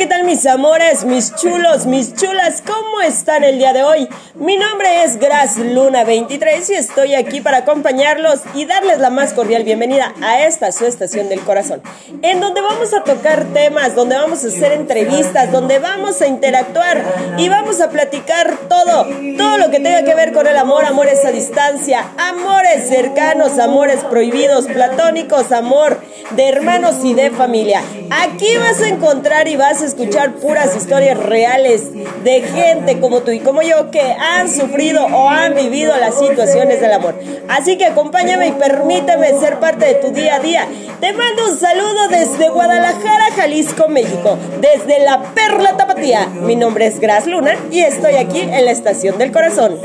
¿qué tal mis amores, mis chulos, mis chulas? ¿Cómo están el día de hoy? Mi nombre es Gras Luna 23 y estoy aquí para acompañarlos y darles la más cordial bienvenida a esta su estación del corazón, en donde vamos a tocar temas, donde vamos a hacer entrevistas, donde vamos a interactuar y vamos a platicar todo, todo lo que tenga que ver con el amor, amores a distancia, amores cercanos, amores prohibidos, platónicos, amor de hermanos y de familia. Aquí vas a encontrar y vas a escuchar puras historias reales de gente como tú y como yo que han sufrido o han vivido las situaciones del amor. Así que acompáñame y permíteme ser parte de tu día a día. Te mando un saludo desde Guadalajara, Jalisco, México, desde la Perla Tapatía. Mi nombre es Gras Luna y estoy aquí en la Estación del Corazón.